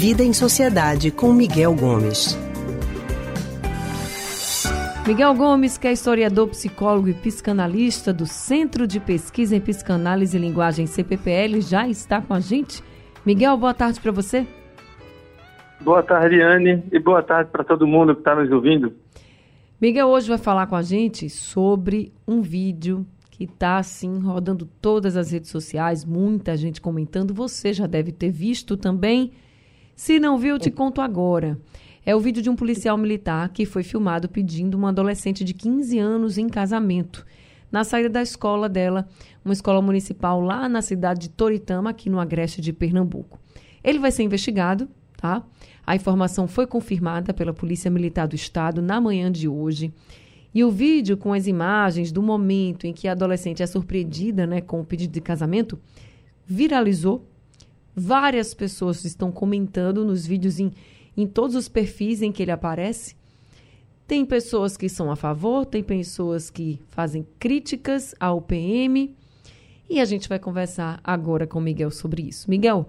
Vida em Sociedade com Miguel Gomes. Miguel Gomes, que é historiador, psicólogo e psicanalista do Centro de Pesquisa em Psicanálise e Linguagem CPPL, já está com a gente. Miguel, boa tarde para você. Boa tarde, Anne, e boa tarde para todo mundo que está nos ouvindo. Miguel hoje vai falar com a gente sobre um vídeo que está assim rodando todas as redes sociais, muita gente comentando. Você já deve ter visto também. Se não viu, eu te conto agora. É o vídeo de um policial militar que foi filmado pedindo uma adolescente de 15 anos em casamento na saída da escola dela, uma escola municipal lá na cidade de Toritama, aqui no Agreste de Pernambuco. Ele vai ser investigado, tá? A informação foi confirmada pela Polícia Militar do Estado na manhã de hoje. E o vídeo com as imagens do momento em que a adolescente é surpreendida né, com o pedido de casamento viralizou. Várias pessoas estão comentando nos vídeos em, em todos os perfis em que ele aparece. Tem pessoas que são a favor, tem pessoas que fazem críticas ao PM. E a gente vai conversar agora com o Miguel sobre isso. Miguel,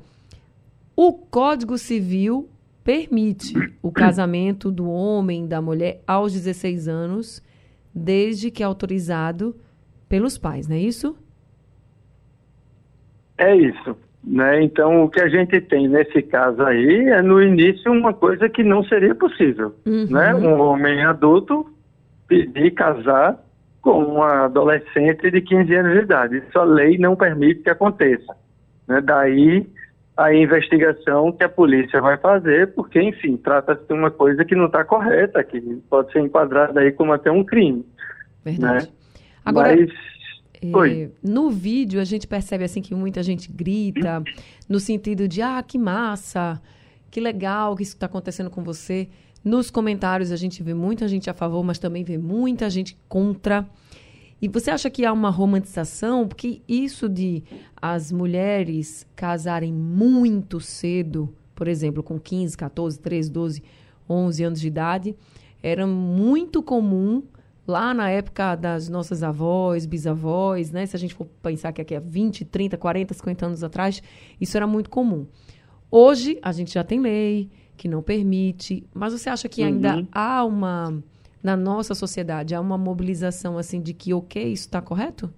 o Código Civil permite o casamento do homem e da mulher aos 16 anos desde que autorizado pelos pais, não é isso? É isso. Né? Então, o que a gente tem nesse caso aí é, no início, uma coisa que não seria possível. Uhum. Né? Um homem adulto pedir casar com uma adolescente de 15 anos de idade. Isso a lei não permite que aconteça. Né? Daí a investigação que a polícia vai fazer, porque, enfim, trata-se de uma coisa que não está correta, que pode ser enquadrada aí como até um crime. Verdade. Né? Agora, Mas, é, no vídeo a gente percebe assim que muita gente grita no sentido de ah, que massa, que legal que isso está acontecendo com você. Nos comentários a gente vê muita gente a favor, mas também vê muita gente contra. E você acha que há uma romantização? Porque isso de as mulheres casarem muito cedo, por exemplo, com 15, 14, 13, 12, 11 anos de idade, era muito comum lá na época das nossas avós, bisavós, né? Se a gente for pensar que aqui é 20, 30, 40, 50 anos atrás, isso era muito comum. Hoje a gente já tem lei que não permite, mas você acha que ainda uhum. há uma na nossa sociedade? Há uma mobilização assim de que, ok, isso está correto?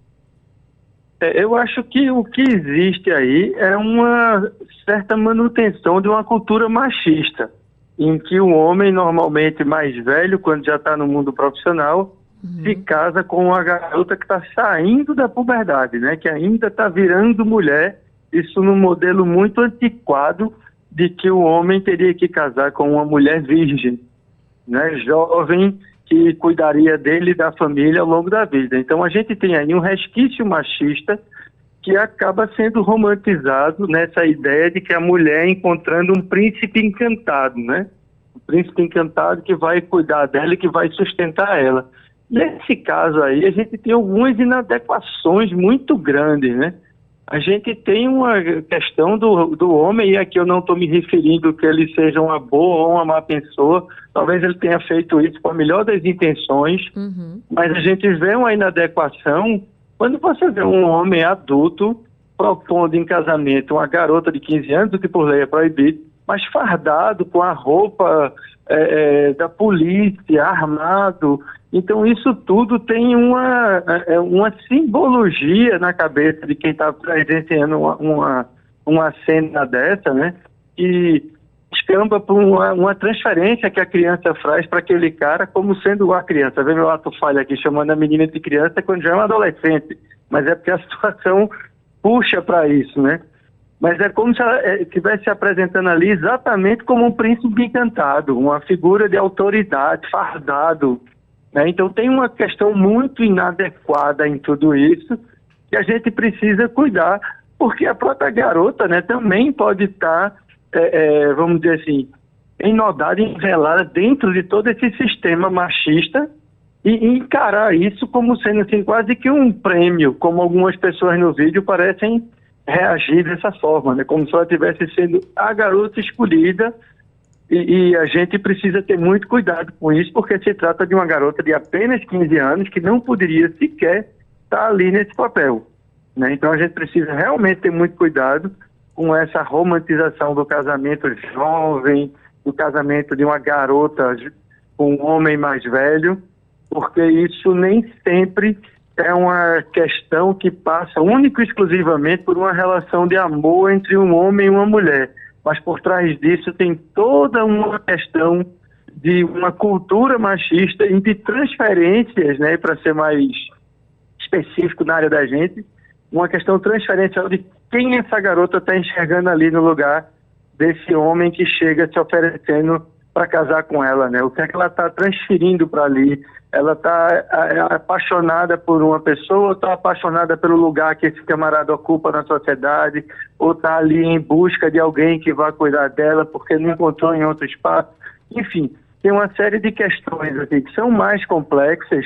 É, eu acho que o que existe aí é uma certa manutenção de uma cultura machista, em que o homem, normalmente mais velho, quando já está no mundo profissional, uhum. se casa com uma garota que está saindo da puberdade, né? que ainda está virando mulher, isso num modelo muito antiquado de que o homem teria que casar com uma mulher virgem, né? jovem, que cuidaria dele e da família ao longo da vida. Então a gente tem aí um resquício machista que acaba sendo romantizado nessa ideia de que a mulher encontrando um príncipe encantado, né? Um príncipe encantado que vai cuidar dela e que vai sustentar ela. Nesse caso aí, a gente tem algumas inadequações muito grandes, né? A gente tem uma questão do, do homem, e aqui eu não estou me referindo que ele seja uma boa ou uma má pessoa, talvez ele tenha feito isso com a melhor das intenções, uhum. mas a gente vê uma inadequação quando você vê um homem adulto propondo em casamento uma garota de 15 anos, o que por lei é proibido, mas fardado com a roupa é, é, da polícia, armado, então, isso tudo tem uma, é, uma simbologia na cabeça de quem está presenciando uma, uma, uma, cena dessa, né? Que escamba por uma, uma transferência que a criança faz para aquele cara como sendo a criança. Vê meu ato falha aqui, chamando a menina de criança quando já é uma adolescente. Mas é porque a situação puxa para isso, né? Mas é como se ela é, estivesse se apresentando ali exatamente como um príncipe encantado, uma figura de autoridade, fardado, né? Então tem uma questão muito inadequada em tudo isso que a gente precisa cuidar, porque a própria garota né, também pode estar, é, é, vamos dizer assim, enodada, envelada dentro de todo esse sistema machista e encarar isso como sendo assim, quase que um prêmio, como algumas pessoas no vídeo parecem reagir dessa forma, né? como se ela estivesse sendo a garota escolhida e, e, a gente precisa ter muito cuidado com isso, porque se trata de uma garota de apenas 15 anos que não poderia sequer estar ali nesse papel. Né? Então a gente precisa realmente ter muito cuidado com essa romantização do casamento jovem, do casamento de uma garota com um homem mais velho, porque isso nem sempre é uma questão que passa único e exclusivamente por uma relação de amor entre um homem e uma mulher. Mas por trás disso tem toda uma questão de uma cultura machista e de transferências, né, para ser mais específico na área da gente, uma questão transferencial de quem essa garota está enxergando ali no lugar desse homem que chega se oferecendo para casar com ela, né? O que é que ela está transferindo para ali? Ela está é, apaixonada por uma pessoa, ou está apaixonada pelo lugar que esse camarada ocupa na sociedade, ou está ali em busca de alguém que vá cuidar dela porque não encontrou em outro espaço. Enfim, tem uma série de questões aqui que são mais complexas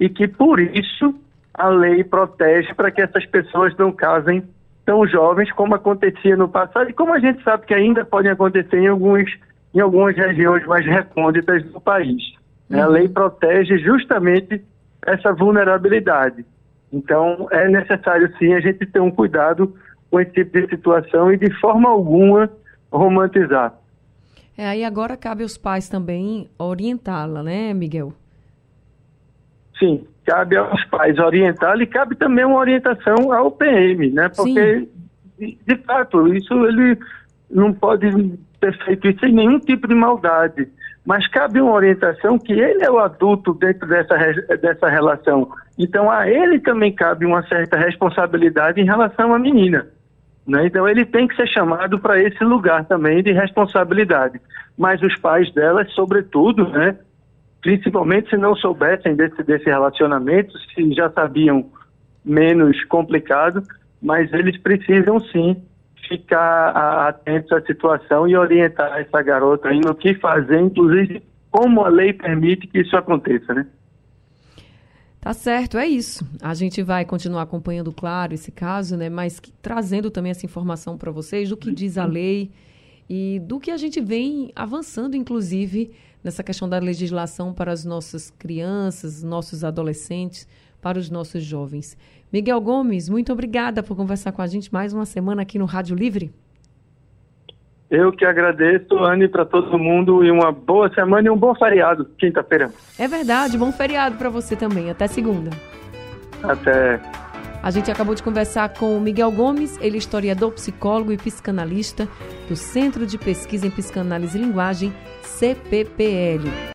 e que por isso a lei protege para que essas pessoas não casem tão jovens como acontecia no passado e como a gente sabe que ainda podem acontecer em alguns em algumas regiões mais recônditas do país. Uhum. A lei protege justamente essa vulnerabilidade. Então, é necessário sim a gente ter um cuidado com esse tipo de situação e de forma alguma romantizar. É, aí agora cabe aos pais também orientá-la, né, Miguel? Sim, cabe aos pais orientá-la e cabe também uma orientação ao PM, né? Porque, de, de, fato, isso ele não pode ter feito isso sem nenhum tipo de maldade. Mas cabe uma orientação que ele é o adulto dentro dessa, dessa relação. Então, a ele também cabe uma certa responsabilidade em relação à menina. Né? Então, ele tem que ser chamado para esse lugar também de responsabilidade. Mas os pais dela, sobretudo, né, principalmente se não soubessem desse, desse relacionamento, se já sabiam menos complicado, mas eles precisam sim ficar atentos à situação e orientar essa garota aí no que fazer, inclusive como a lei permite que isso aconteça, né? Tá certo, é isso. A gente vai continuar acompanhando, claro, esse caso, né? Mas que, trazendo também essa informação para vocês do que diz a lei e do que a gente vem avançando, inclusive, nessa questão da legislação para as nossas crianças, nossos adolescentes, para os nossos jovens. Miguel Gomes, muito obrigada por conversar com a gente mais uma semana aqui no Rádio Livre. Eu que agradeço, Anne, para todo mundo e uma boa semana e um bom feriado, quinta-feira. É verdade, bom feriado para você também. Até segunda. Até. A gente acabou de conversar com o Miguel Gomes, ele é historiador, psicólogo e psicanalista do Centro de Pesquisa em Psicanálise e Linguagem, CPPL.